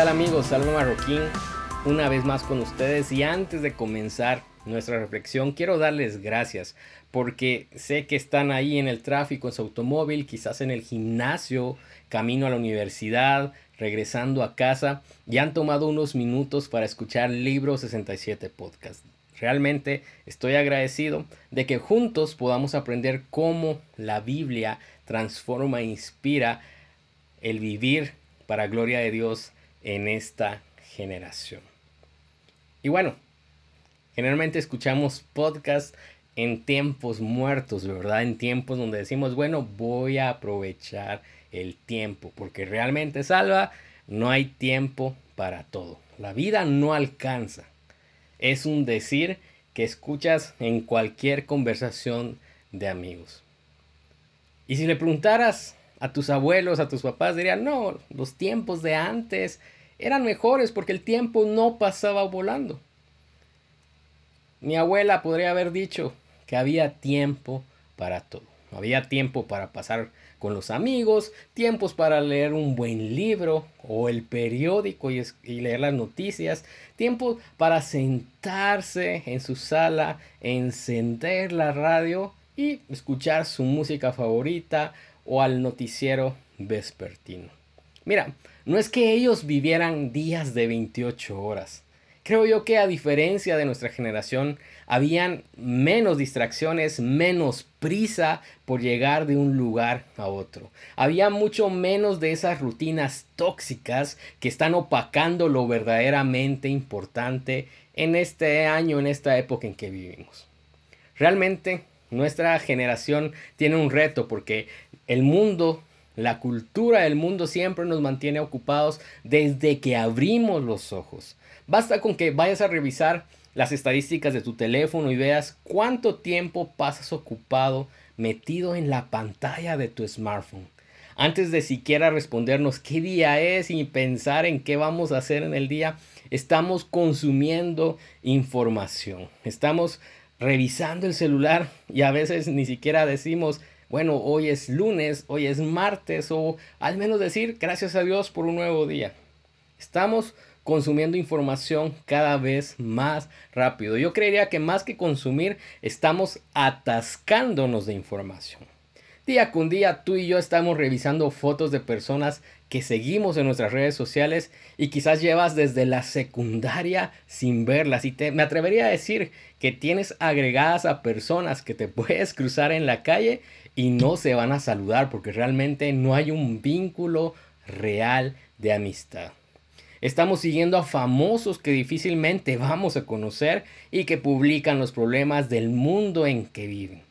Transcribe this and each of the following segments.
Hey, ¿qué tal amigos? Salva Marroquín, una vez más con ustedes y antes de comenzar nuestra reflexión quiero darles gracias porque sé que están ahí en el tráfico, en su automóvil, quizás en el gimnasio, camino a la universidad, regresando a casa y han tomado unos minutos para escuchar Libro 67 Podcast. Realmente estoy agradecido de que juntos podamos aprender cómo la Biblia transforma e inspira el vivir para gloria de Dios en esta generación. Y bueno, generalmente escuchamos podcasts en tiempos muertos, ¿verdad? En tiempos donde decimos, bueno, voy a aprovechar el tiempo, porque realmente salva, no hay tiempo para todo. La vida no alcanza. Es un decir que escuchas en cualquier conversación de amigos. Y si le preguntaras a tus abuelos, a tus papás, dirían, no, los tiempos de antes eran mejores porque el tiempo no pasaba volando. Mi abuela podría haber dicho que había tiempo para todo. Había tiempo para pasar con los amigos, tiempos para leer un buen libro o el periódico y, leer las noticias, tiempo para sentarse en su sala, encender la radio y escuchar su música favorita o al noticiero vespertino. Mira, no es que ellos vivieran días de 28 horas. Creo yo que a diferencia de nuestra generación, habían menos distracciones, menos prisa por llegar de un lugar a otro. Había mucho menos de esas rutinas tóxicas que están opacando lo verdaderamente importante en este año, en esta época en que vivimos. Realmente nuestra generación tiene un reto porque el mundo la cultura del mundo siempre nos mantiene ocupados desde que abrimos los ojos. Basta con que vayas a revisar las estadísticas de tu teléfono y veas cuánto tiempo pasas ocupado metido en la pantalla de tu smartphone. Antes de siquiera respondernos qué día es y pensar en qué vamos a hacer en el día, estamos consumiendo información. Estamos revisando el celular y a veces ni siquiera decimos, bueno, hoy es lunes, hoy es martes o al menos decir gracias a Dios por un nuevo día. Estamos consumiendo información cada vez más rápido. Yo creería que más que consumir, estamos atascándonos de información. Día con día tú y yo estamos revisando fotos de personas que seguimos en nuestras redes sociales y quizás llevas desde la secundaria sin verlas. Y te, me atrevería a decir que tienes agregadas a personas que te puedes cruzar en la calle y no se van a saludar porque realmente no hay un vínculo real de amistad. Estamos siguiendo a famosos que difícilmente vamos a conocer y que publican los problemas del mundo en que viven.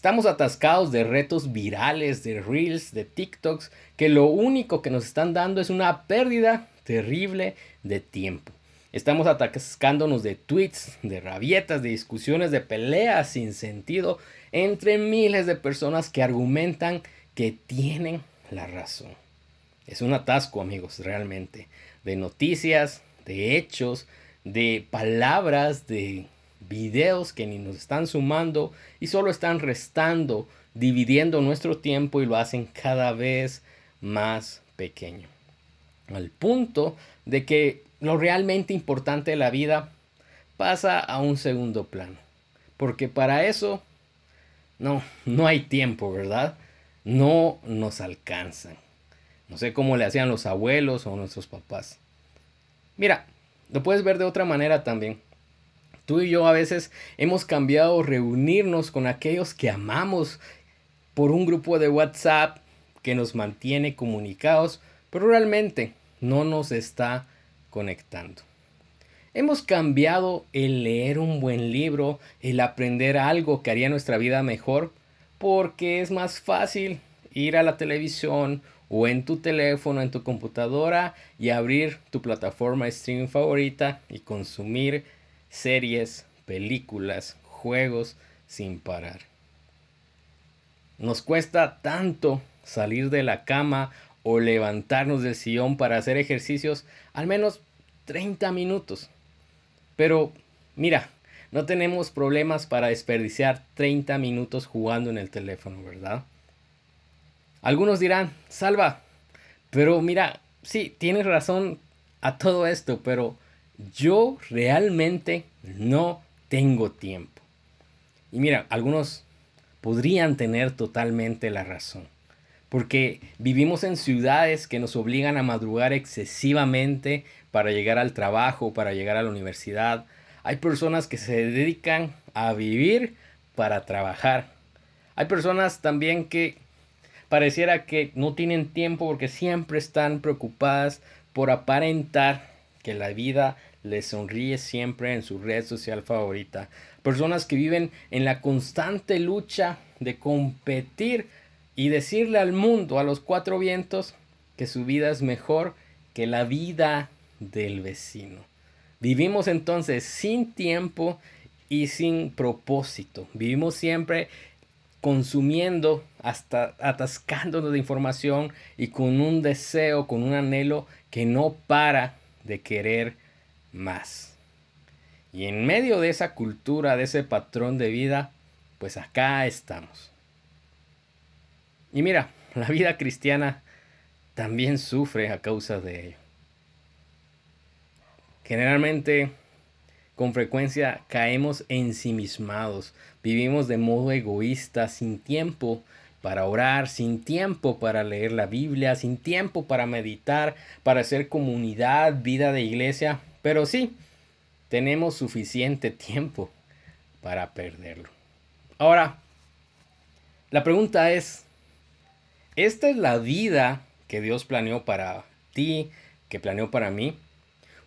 Estamos atascados de retos virales, de reels, de TikToks, que lo único que nos están dando es una pérdida terrible de tiempo. Estamos atascándonos de tweets, de rabietas, de discusiones, de peleas sin sentido entre miles de personas que argumentan que tienen la razón. Es un atasco, amigos, realmente de noticias, de hechos, de palabras, de videos que ni nos están sumando y solo están restando, dividiendo nuestro tiempo y lo hacen cada vez más pequeño. Al punto de que lo realmente importante de la vida pasa a un segundo plano. Porque para eso no, no hay tiempo, ¿verdad? No nos alcanzan. No sé cómo le hacían los abuelos o nuestros papás. Mira, lo puedes ver de otra manera también. Tú y yo a veces hemos cambiado reunirnos con aquellos que amamos por un grupo de WhatsApp que nos mantiene comunicados, pero realmente no nos está conectando. Hemos cambiado el leer un buen libro, el aprender algo que haría nuestra vida mejor, porque es más fácil ir a la televisión o en tu teléfono, en tu computadora y abrir tu plataforma streaming favorita y consumir series, películas, juegos sin parar. Nos cuesta tanto salir de la cama o levantarnos del sillón para hacer ejercicios al menos 30 minutos. Pero mira, no tenemos problemas para desperdiciar 30 minutos jugando en el teléfono, ¿verdad? Algunos dirán, salva, pero mira, sí, tienes razón a todo esto, pero yo realmente no tengo tiempo. Y mira, algunos podrían tener totalmente la razón, porque vivimos en ciudades que nos obligan a madrugar excesivamente para llegar al trabajo, para llegar a la universidad. Hay personas que se dedican a vivir para trabajar. Hay personas también que pareciera que no tienen tiempo porque siempre están preocupadas por aparentar que la vida les sonríe siempre en su red social favorita. Personas que viven en la constante lucha de competir y decirle al mundo, a los cuatro vientos, que su vida es mejor que la vida del vecino. Vivimos entonces sin tiempo y sin propósito. Vivimos siempre consumiendo hasta atascándonos de información y con un deseo, con un anhelo que no para de querer más. Y en medio de esa cultura, de ese patrón de vida, pues acá estamos. Y mira, la vida cristiana también sufre a causa de ello. Generalmente, con frecuencia, caemos ensimismados, vivimos de modo egoísta, sin tiempo para orar, sin tiempo para leer la Biblia, sin tiempo para meditar, para hacer comunidad, vida de iglesia, pero sí, tenemos suficiente tiempo para perderlo. Ahora, la pregunta es, ¿esta es la vida que Dios planeó para ti, que planeó para mí?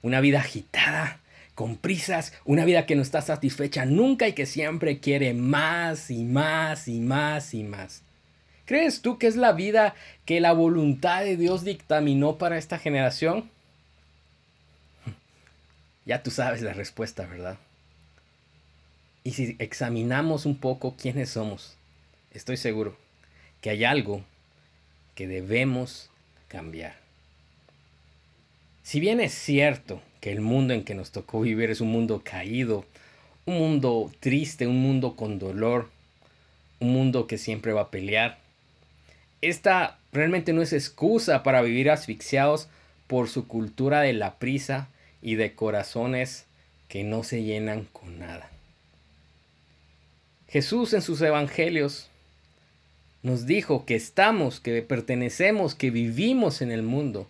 Una vida agitada, con prisas, una vida que no está satisfecha nunca y que siempre quiere más y más y más y más. ¿Crees tú que es la vida que la voluntad de Dios dictaminó para esta generación? Ya tú sabes la respuesta, ¿verdad? Y si examinamos un poco quiénes somos, estoy seguro que hay algo que debemos cambiar. Si bien es cierto que el mundo en que nos tocó vivir es un mundo caído, un mundo triste, un mundo con dolor, un mundo que siempre va a pelear, esta realmente no es excusa para vivir asfixiados por su cultura de la prisa y de corazones que no se llenan con nada. Jesús en sus evangelios nos dijo que estamos, que pertenecemos, que vivimos en el mundo,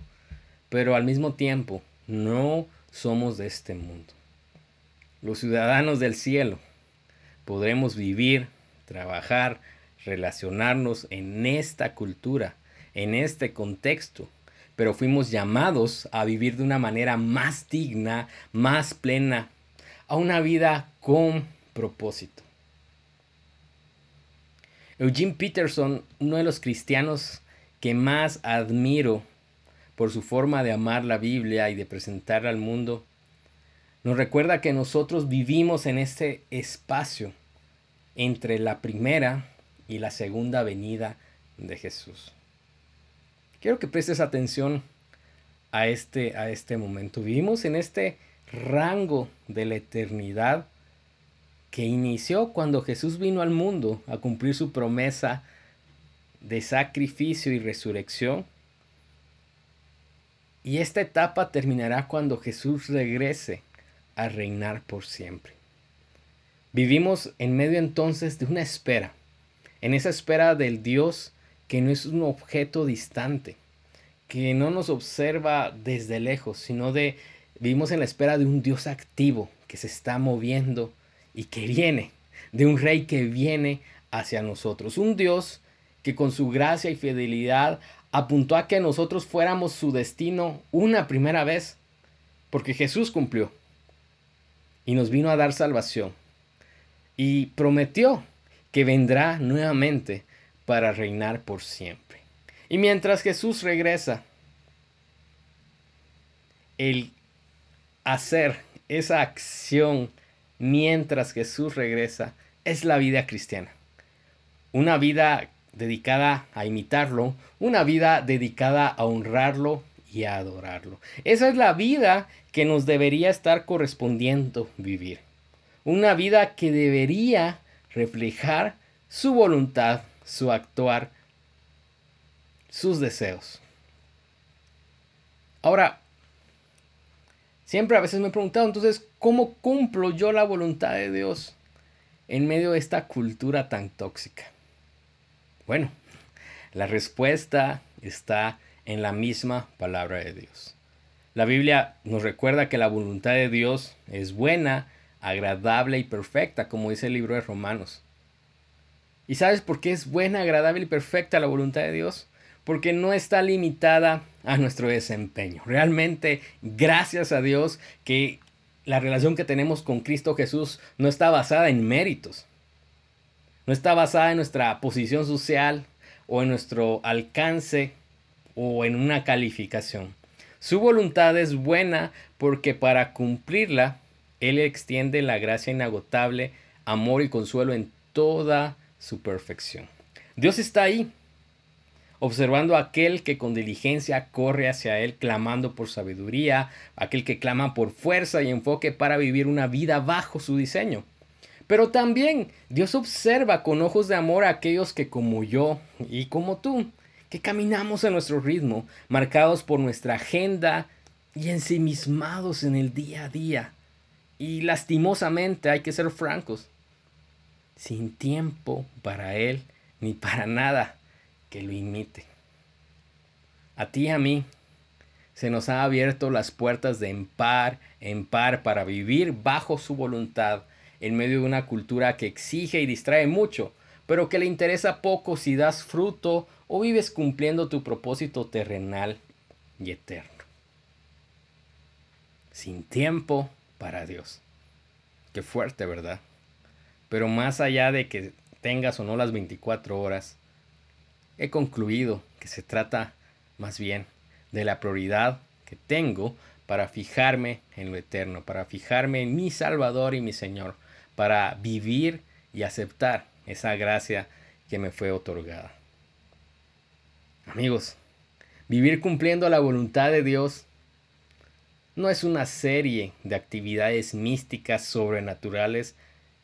pero al mismo tiempo no somos de este mundo. Los ciudadanos del cielo podremos vivir, trabajar, relacionarnos en esta cultura, en este contexto, pero fuimos llamados a vivir de una manera más digna, más plena, a una vida con propósito. Eugene Peterson, uno de los cristianos que más admiro por su forma de amar la Biblia y de presentarla al mundo, nos recuerda que nosotros vivimos en este espacio entre la primera y la segunda venida de Jesús. Quiero que prestes atención a este, a este momento. Vivimos en este rango de la eternidad que inició cuando Jesús vino al mundo a cumplir su promesa de sacrificio y resurrección. Y esta etapa terminará cuando Jesús regrese a reinar por siempre. Vivimos en medio entonces de una espera, en esa espera del Dios que no es un objeto distante, que no nos observa desde lejos, sino de vivimos en la espera de un Dios activo que se está moviendo y que viene, de un rey que viene hacia nosotros, un Dios que con su gracia y fidelidad apuntó a que nosotros fuéramos su destino una primera vez, porque Jesús cumplió y nos vino a dar salvación y prometió que vendrá nuevamente para reinar por siempre. Y mientras Jesús regresa, el hacer esa acción mientras Jesús regresa es la vida cristiana. Una vida dedicada a imitarlo, una vida dedicada a honrarlo y a adorarlo. Esa es la vida que nos debería estar correspondiendo vivir. Una vida que debería reflejar su voluntad, su actuar, sus deseos. Ahora, Siempre a veces me he preguntado, entonces, ¿cómo cumplo yo la voluntad de Dios en medio de esta cultura tan tóxica? Bueno, la respuesta está en la misma palabra de Dios. La Biblia nos recuerda que la voluntad de Dios es buena, agradable y perfecta, como dice el libro de Romanos. ¿Y sabes por qué es buena, agradable y perfecta la voluntad de Dios? Porque no está limitada a nuestro desempeño. Realmente, gracias a Dios que la relación que tenemos con Cristo Jesús no está basada en méritos. No está basada en nuestra posición social o en nuestro alcance o en una calificación. Su voluntad es buena porque para cumplirla, Él extiende la gracia inagotable, amor y consuelo en toda su perfección. Dios está ahí, observando a aquel que con diligencia corre hacia Él, clamando por sabiduría, aquel que clama por fuerza y enfoque para vivir una vida bajo su diseño. Pero también Dios observa con ojos de amor a aquellos que como yo y como tú, que caminamos a nuestro ritmo, marcados por nuestra agenda y ensimismados en el día a día. Y lastimosamente hay que ser francos, sin tiempo para Él ni para nada que lo imite. A ti y a mí se nos ha abierto las puertas de en par en par para vivir bajo su voluntad en medio de una cultura que exige y distrae mucho, pero que le interesa poco si das fruto o vives cumpliendo tu propósito terrenal y eterno. Sin tiempo para Dios. Qué fuerte, ¿verdad? Pero más allá de que tengas o no las 24 horas, he concluido que se trata más bien de la prioridad que tengo para fijarme en lo eterno, para fijarme en mi Salvador y mi Señor, para vivir y aceptar esa gracia que me fue otorgada. Amigos, vivir cumpliendo la voluntad de Dios no es una serie de actividades místicas sobrenaturales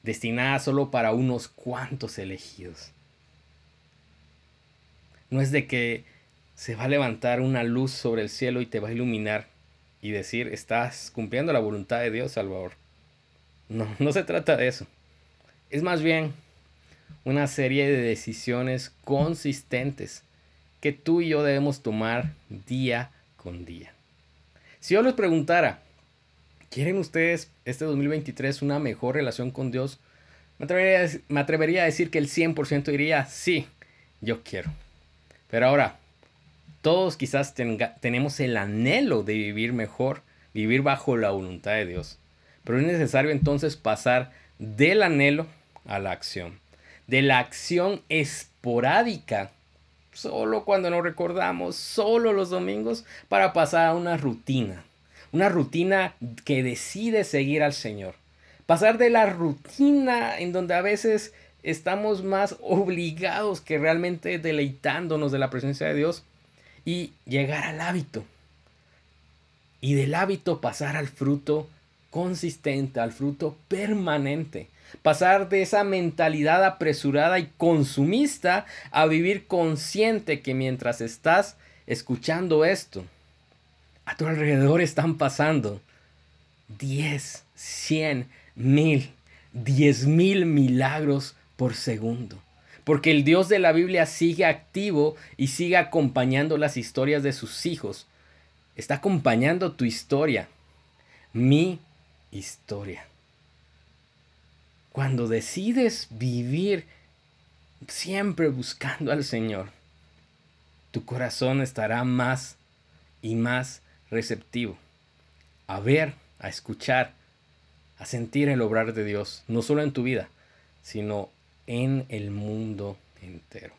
destinadas solo para unos cuantos elegidos no es de que se va a levantar una luz sobre el cielo y te va a iluminar y decir, estás cumpliendo la voluntad de Dios, Salvador. No, no se trata de eso. Es más bien una serie de decisiones consistentes que tú y yo debemos tomar día con día. Si yo les preguntara, ¿quieren ustedes este 2023 una mejor relación con Dios? Me atrevería, a decir que el 100% diría, sí, yo quiero. Pero ahora, todos quizás tenemos el anhelo de vivir mejor, vivir bajo la voluntad de Dios. Pero es necesario entonces pasar del anhelo a la acción. De la acción esporádica, solo cuando nos recordamos, solo los domingos, para pasar a una rutina. Una rutina que decide seguir al Señor. Pasar de la rutina en donde a veces estamos más obligados que realmente deleitándonos de la presencia de Dios y llegar al hábito. Y del hábito pasar al fruto consistente, al fruto permanente. Pasar de esa mentalidad apresurada y consumista a vivir consciente que mientras estás escuchando esto, a tu alrededor están pasando 10, 100, mil, 10 mil milagros por segundo. Porque el Dios de la Biblia sigue activo y sigue acompañando las historias de sus hijos. Está acompañando tu historia, mi historia. Cuando decides vivir siempre buscando al Señor, tu corazón estará más y más receptivo a ver, a escuchar, a sentir el obrar de Dios, no solo en tu vida, sino en el mundo entero.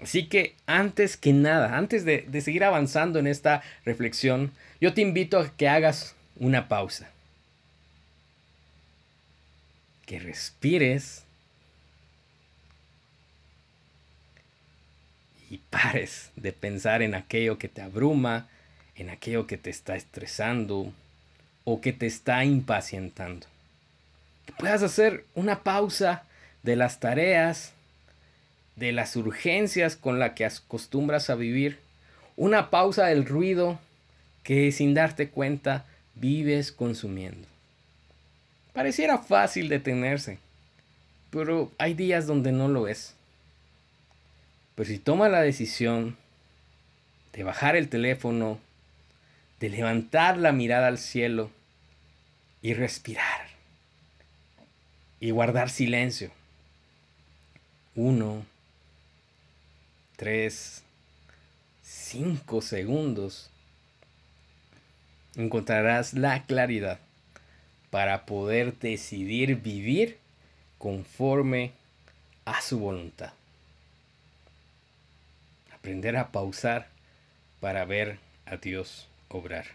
Así que antes que nada, antes de, seguir avanzando en esta reflexión, yo te invito a que hagas una pausa. Que respires y pares de pensar en aquello que te abruma, en aquello que te está estresando o que te está impacientando. Que puedas hacer una pausa de las tareas, de las urgencias con las que acostumbras a vivir, una pausa del ruido que sin darte cuenta vives consumiendo. Pareciera fácil detenerse, pero hay días donde no lo es. Pero si toma la decisión de bajar el teléfono, de levantar la mirada al cielo y respirar y guardar silencio. Uno, tres, cinco segundos. Encontrarás la claridad para poder decidir vivir conforme a su voluntad. Aprender a pausar para ver a Dios obrar.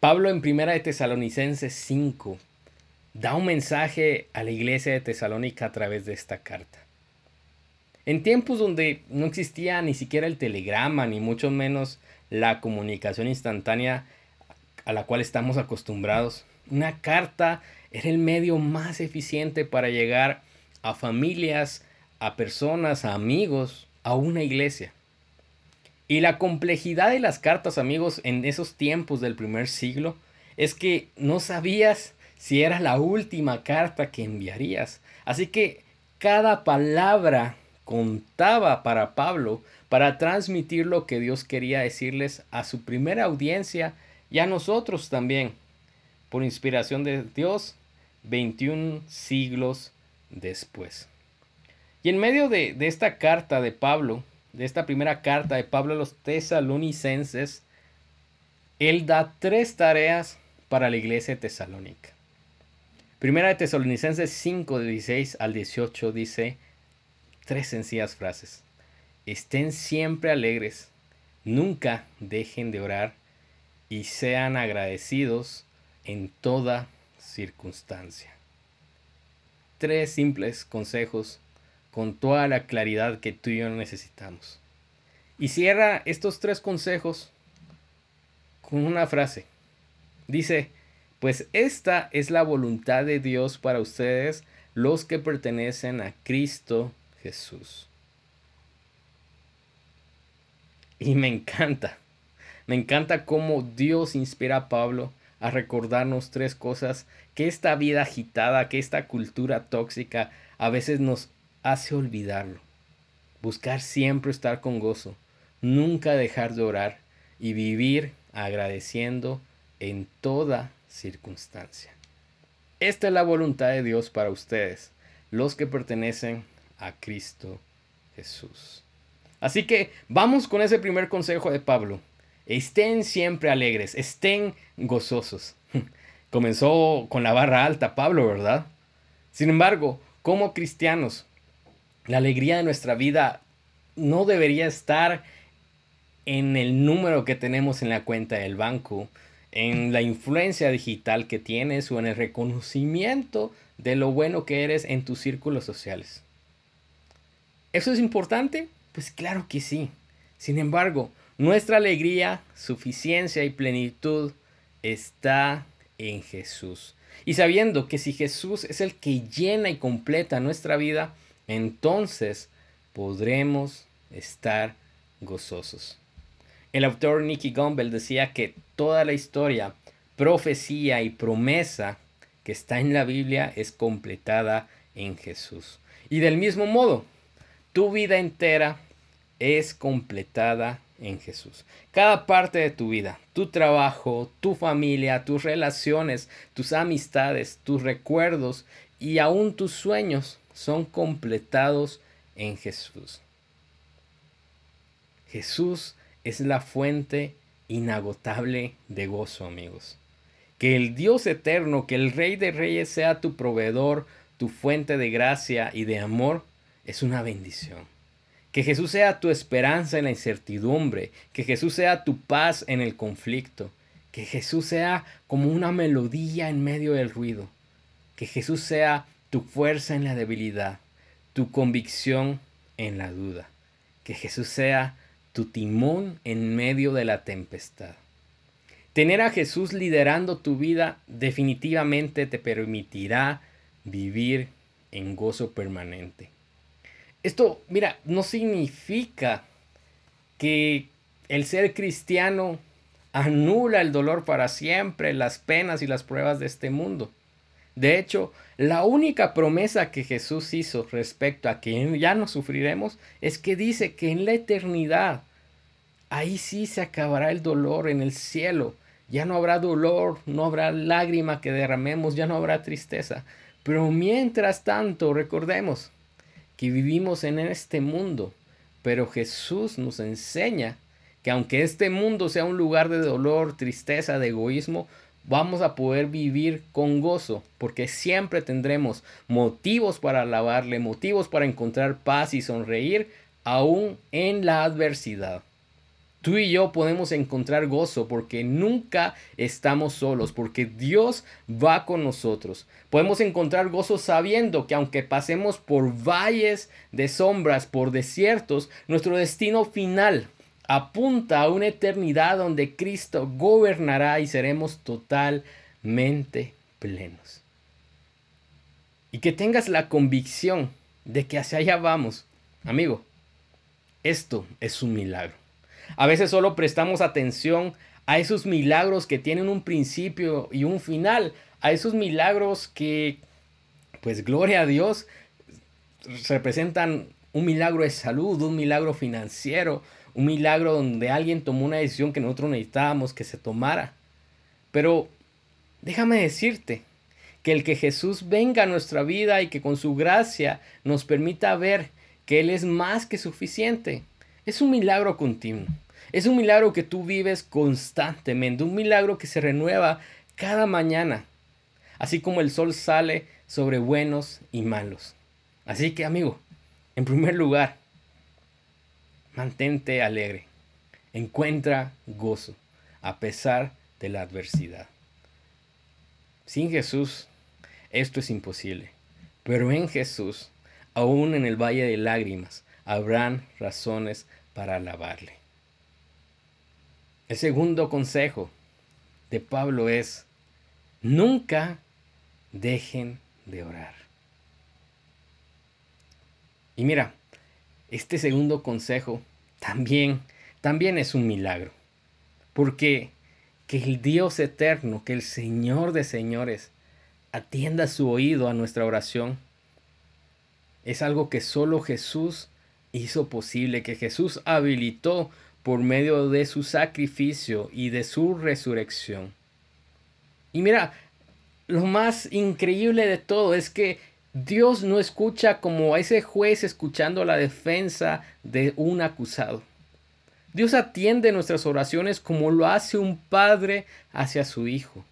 Pablo en Primera de Tesalonicenses 5 da un mensaje a la iglesia de Tesalónica a través de esta carta. En tiempos donde no existía ni siquiera el telegrama, ni mucho menos la comunicación instantánea a la cual estamos acostumbrados, una carta era el medio más eficiente para llegar a familias, a personas, a amigos, a una iglesia. Y la complejidad de las cartas, amigos, en esos tiempos del primer siglo, es que no sabías si era la última carta que enviarías. Así que cada palabra contaba para Pablo para transmitir lo que Dios quería decirles a su primera audiencia y a nosotros también, por inspiración de Dios, 21 siglos después. Y en medio de, de esta carta de Pablo, de esta primera carta de Pablo a los tesalonicenses, él da tres tareas para la iglesia de Tesalónica. Primera de Tesalonicenses 5, 16 al 18 dice tres sencillas frases. Estén siempre alegres, nunca dejen de orar y sean agradecidos en toda circunstancia. Tres simples consejos con toda la claridad que tú y yo necesitamos. Y cierra estos tres consejos con una frase. Dice, pues esta es la voluntad de Dios para ustedes, los que pertenecen a Cristo Jesús. Y me encanta, me encanta cómo Dios inspira a Pablo a recordarnos tres cosas que esta vida agitada, que esta cultura tóxica a veces nos hace olvidarlo. Buscar siempre estar con gozo, nunca dejar de orar y vivir agradeciendo en toda circunstancia. Esta es la voluntad de Dios para ustedes, los que pertenecen a Cristo Jesús. Así que vamos con ese primer consejo de Pablo. Estén siempre alegres, estén gozosos. Comenzó con la barra alta Pablo, ¿verdad? Sin embargo, como cristianos, la alegría de nuestra vida no debería estar en el número que tenemos en la cuenta del banco, en la influencia digital que tienes o en el reconocimiento de lo bueno que eres en tus círculos sociales. ¿Eso es importante? Pues claro que sí. Sin embargo, nuestra alegría, suficiencia y plenitud está en Jesús. Y sabiendo que si Jesús es el que llena y completa nuestra vida, entonces podremos estar gozosos. El autor Nicky Gumbel decía que toda la historia, profecía y promesa que está en la Biblia es completada en Jesús. Y del mismo modo, tu vida entera es completada en Jesús. Cada parte de tu vida, tu trabajo, tu familia, tus relaciones, tus amistades, tus recuerdos y aún tus sueños son completados en Jesús. Jesús es la fuente inagotable de gozo, amigos. Que el Dios eterno, que el Rey de Reyes sea tu proveedor, tu fuente de gracia y de amor, es una bendición. Que Jesús sea tu esperanza en la incertidumbre, que Jesús sea tu paz en el conflicto, que Jesús sea como una melodía en medio del ruido, que Jesús sea tu fuerza en la debilidad, tu convicción en la duda, que Jesús sea tu timón en medio de la tempestad. Tener a Jesús liderando tu vida definitivamente te permitirá vivir en gozo permanente. Esto, mira, no significa que el ser cristiano anula el dolor para siempre, las penas y las pruebas de este mundo. De hecho, la única promesa que Jesús hizo respecto a que ya no sufriremos es que dice que en la eternidad, ahí sí se acabará el dolor en el cielo. Ya no habrá dolor, no habrá lágrima que derramemos, ya no habrá tristeza. Pero mientras tanto, recordemos que vivimos en este mundo, pero Jesús nos enseña que aunque este mundo sea un lugar de dolor, tristeza, de egoísmo, vamos a poder vivir con gozo, porque siempre tendremos motivos para alabarle, motivos para encontrar paz y sonreír, aún en la adversidad. Tú y yo podemos encontrar gozo porque nunca estamos solos, porque Dios va con nosotros. Podemos encontrar gozo sabiendo que aunque pasemos por valles de sombras, por desiertos, nuestro destino final apunta a una eternidad donde Cristo gobernará y seremos totalmente plenos. Y que tengas la convicción de que hacia allá vamos. Amigo, esto es un milagro. A veces solo prestamos atención a esos milagros que tienen un principio y un final, a esos milagros que, pues gloria a Dios, representan un milagro de salud, un milagro financiero, un milagro donde alguien tomó una decisión que nosotros necesitábamos que se tomara. Pero déjame decirte que el que Jesús venga a nuestra vida y que con su gracia nos permita ver que Él es más que suficiente, es un milagro continuo. Es un milagro que tú vives constantemente, un milagro que se renueva cada mañana, así como el sol sale sobre buenos y malos. Así que amigo, en primer lugar, mantente alegre, encuentra gozo a pesar de la adversidad. Sin Jesús, esto es imposible, pero en Jesús, aún en el valle de lágrimas, habrán razones para alabarle. El segundo consejo de Pablo es, nunca dejen de orar. Y mira, este segundo consejo también, también es un milagro. Porque que el Dios eterno, que el Señor de señores, atienda su oído a nuestra oración, es algo que solo Jesús hizo posible, que Jesús habilitó por medio de su sacrificio y de su resurrección. Y mira, lo más increíble de todo es que Dios no escucha como a ese juez escuchando la defensa de un acusado. Dios atiende nuestras oraciones como lo hace un padre hacia su hijo.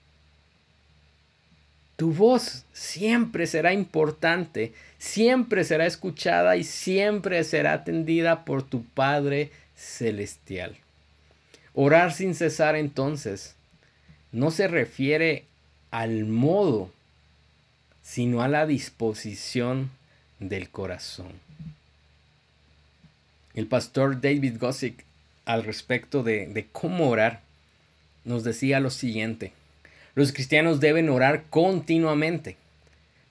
Tu voz siempre será importante, siempre será escuchada y siempre será atendida por tu Padre celestial. Orar sin cesar entonces no se refiere al modo, sino a la disposición del corazón. El pastor David Gossick al respecto de, de cómo orar nos decía lo siguiente. Los cristianos deben orar continuamente.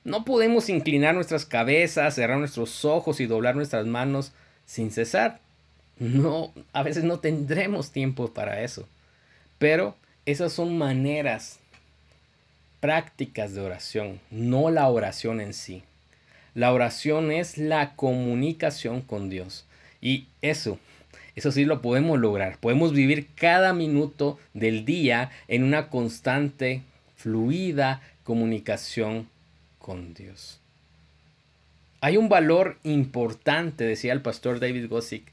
No podemos inclinar nuestras cabezas, cerrar nuestros ojos y doblar nuestras manos sin cesar no, a veces no tendremos tiempo para eso. Pero esas son maneras prácticas de oración, no la oración en sí. La oración es la comunicación con Dios. Y eso, eso sí lo podemos lograr. Podemos vivir cada minuto del día en una constante, fluida comunicación con Dios. Hay un valor importante, decía el pastor David Gossick,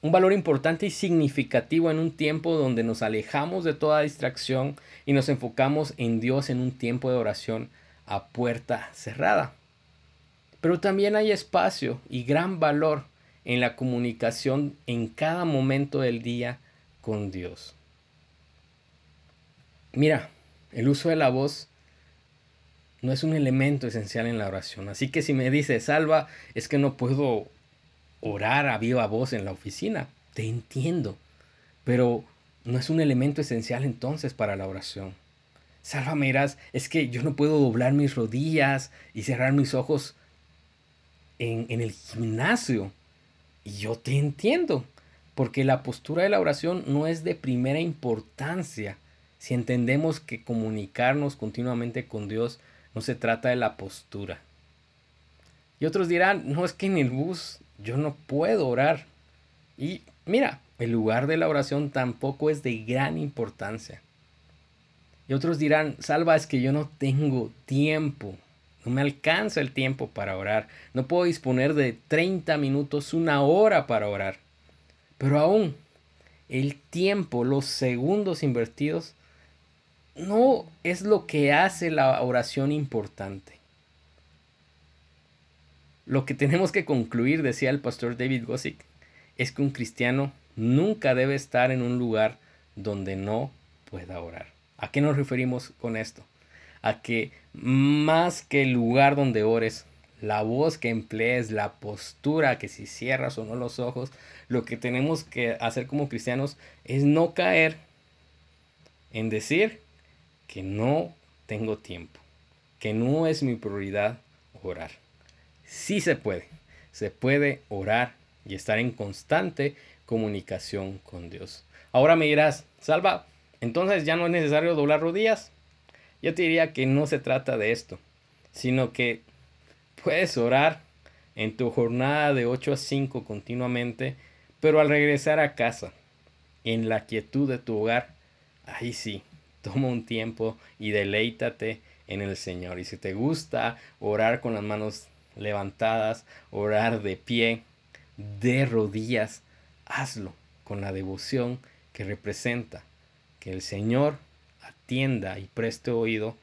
un valor importante y significativo en un tiempo donde nos alejamos de toda distracción y nos enfocamos en Dios en un tiempo de oración a puerta cerrada. Pero también hay espacio y gran valor en la comunicación en cada momento del día con Dios. Mira, el uso de la voz no es un elemento esencial en la oración. Así que si me dices, Salva, es que no puedo orar a viva voz en la oficina. Te entiendo, pero no es un elemento esencial entonces para la oración. Sálvame, es que yo no puedo doblar mis rodillas y cerrar mis ojos en, en el gimnasio. Y yo te entiendo, Porque la postura de la oración no es de primera importancia si entendemos que comunicarnos continuamente con Dios no se trata de la postura. Y otros dirán, no es que en el bus yo no puedo orar. Y mira, el lugar de la oración tampoco es de gran importancia. Y otros dirán, Salva, es que yo no tengo tiempo. No me alcanza el tiempo para orar. No puedo disponer de 30 minutos, una hora para orar. Pero aún, el tiempo, los segundos invertidos, no es lo que hace la oración importante. Lo que tenemos que concluir, decía el pastor David Gossick, es que un cristiano nunca debe estar en un lugar donde no pueda orar. ¿A qué nos referimos con esto? A que más que el lugar donde ores, la voz que emplees, la postura, que si cierras o no los ojos, lo que tenemos que hacer como cristianos es no caer en decir que no tengo tiempo, que no es mi prioridad orar. Sí se puede, se puede orar y estar en constante comunicación con Dios. Ahora me dirás, Salva, entonces ya no es necesario doblar rodillas. Yo te diría que no se trata de esto, sino que puedes orar en tu jornada de 8 a 5 continuamente, pero al regresar a casa, en la quietud de tu hogar, ahí sí, toma un tiempo y deleítate en el Señor. Y si te gusta orar con las manos levantadas, orar de pie, de rodillas, hazlo con la devoción que representa que el Señor atienda y preste oído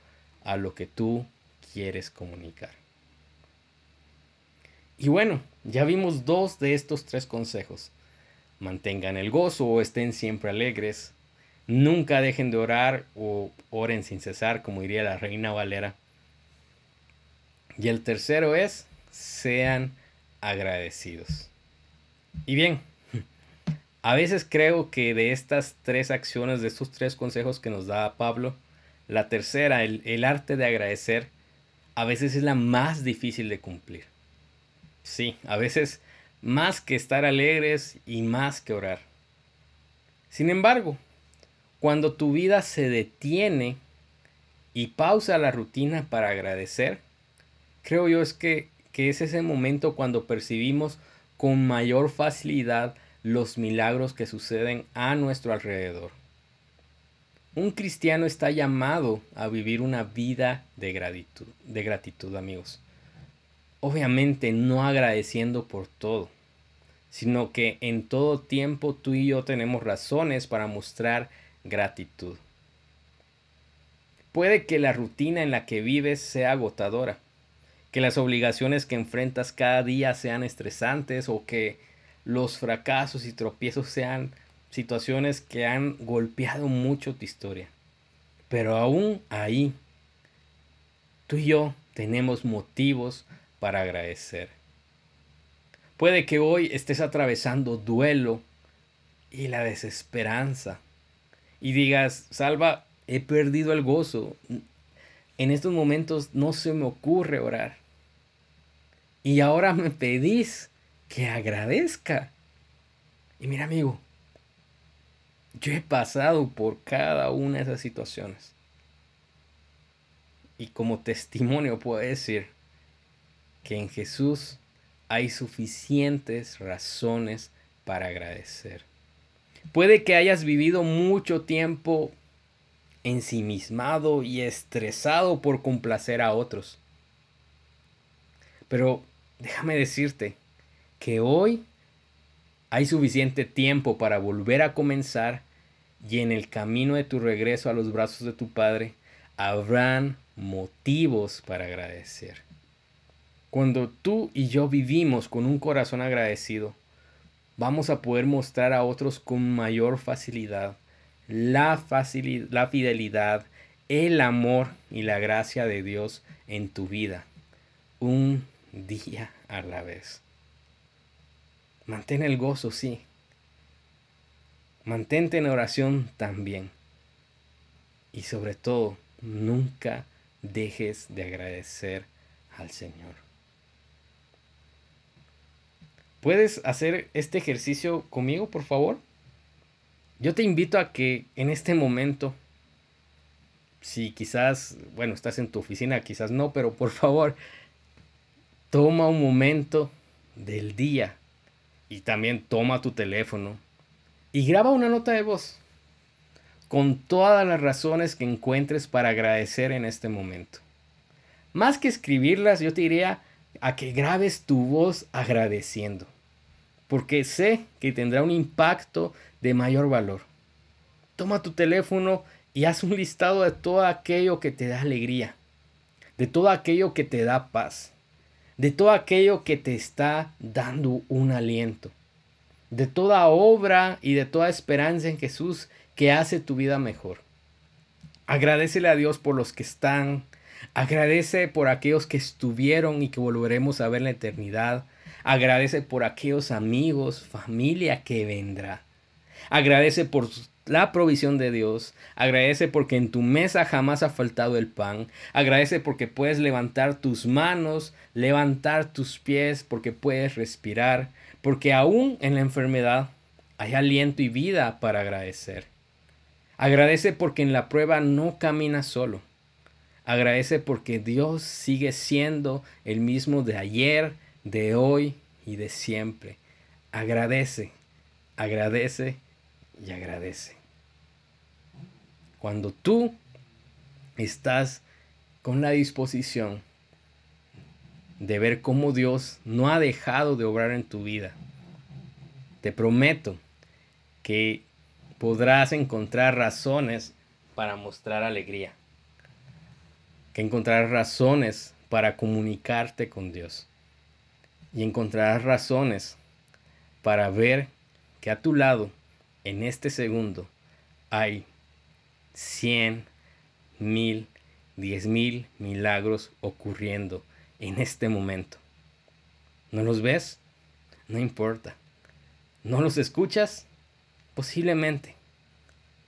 a lo que tú quieres comunicar. Y bueno, ya vimos dos de estos tres consejos. Mantengan el gozo o estén siempre alegres. Nunca dejen de orar o oren sin cesar, como diría la reina Valera. Y el tercero es, sean agradecidos. Y bien, a veces creo que de estas tres acciones, de estos tres consejos que nos da Pablo, la tercera, el, el arte de agradecer, a veces es la más difícil de cumplir. Sí, a veces más que estar alegres y más que orar. Sin embargo, cuando tu vida se detiene y pausa la rutina para agradecer, creo yo es que, que es ese momento cuando percibimos con mayor facilidad los milagros que suceden a nuestro alrededor. Un cristiano está llamado a vivir una vida de gratitud, de gratitud, amigos obviamente no agradeciendo por todo, sino que en todo tiempo tú y yo tenemos razones para mostrar gratitud. Puede que la rutina en la que vives sea agotadora, que las obligaciones que enfrentas cada día sean estresantes o que los fracasos y tropiezos sean situaciones que han golpeado mucho tu historia. Pero aún ahí, tú y yo tenemos motivos para agradecer. Puede que hoy estés atravesando duelo y la desesperanza y digas, Salva, he perdido el gozo. En estos momentos no se me ocurre orar. Y ahora me pedís que agradezca. Y mira amigo, yo he pasado por cada una de esas situaciones. Y como testimonio puedo decir que en Jesús hay suficientes razones para agradecer. Puede que hayas vivido mucho tiempo ensimismado y estresado por complacer a otros. Pero déjame decirte que hoy hay suficiente tiempo para volver a comenzar y en el camino de tu regreso a los brazos de tu Padre habrán motivos para agradecer. Cuando tú y yo vivimos con un corazón agradecido, vamos a poder mostrar a otros con mayor facilidad la, facilidad, la fidelidad, el amor y la gracia de Dios en tu vida, un día a la vez. Mantén el gozo, sí. Mantente en oración también. Y sobre todo, nunca dejes de agradecer al Señor. ¿Puedes hacer este ejercicio conmigo, por favor? Yo te invito a que en este momento, si quizás, bueno, estás en tu oficina, quizás no, pero por favor, toma un momento del día y también toma tu teléfono y graba una nota de voz con todas las razones que encuentres para agradecer en este momento. Más que escribirlas, yo te diría a que grabes tu voz agradeciendo porque sé que tendrá un impacto de mayor valor. Toma tu teléfono y haz un listado de todo aquello que te da alegría, de todo aquello que te da paz, de todo aquello que te está dando un aliento, de toda obra y de toda esperanza en Jesús que hace tu vida mejor. Agradecele a Dios por los que están, agradece por aquellos que estuvieron y que volveremos a ver en la eternidad. Agradece por aquellos amigos, familia que vendrá. Agradece por la provisión de Dios. Agradece porque en tu mesa jamás ha faltado el pan. Agradece porque puedes levantar tus manos, levantar tus pies, porque puedes respirar. Porque aún en la enfermedad hay aliento y vida para agradecer. Agradece porque en la prueba no caminas solo. Agradece porque Dios sigue siendo el mismo de ayer, de hoy y de siempre. Agradece, agradece y agradece. Cuando tú estás con la disposición de ver cómo Dios no ha dejado de obrar en tu vida, te prometo que podrás encontrar razones para mostrar alegría, que encontrarás razones para comunicarte con Dios y encontrarás razones para ver que a tu lado, en este segundo, hay cien, mil, diez mil milagros ocurriendo en este momento. ¿No los ves? No importa. ¿No los escuchas? Posiblemente.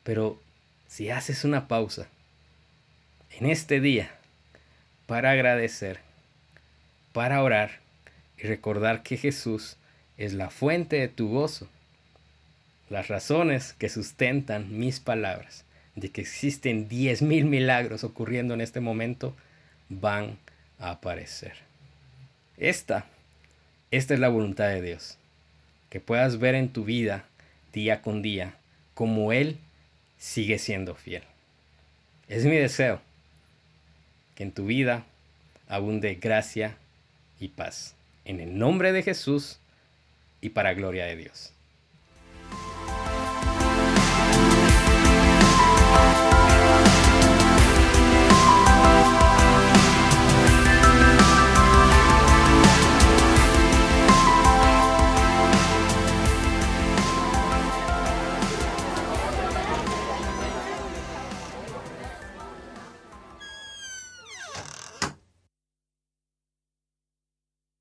Pero si haces una pausa en este día para agradecer, para orar, y recordar que Jesús es la fuente de tu gozo. Las razones que sustentan mis palabras de que existen diez mil milagros ocurriendo en este momento van a aparecer. Esta, esta es la voluntad de Dios. Que puedas ver en tu vida día con día como Él sigue siendo fiel. Es mi deseo que en tu vida abunde gracia y paz en el nombre de Jesús y para gloria de Dios.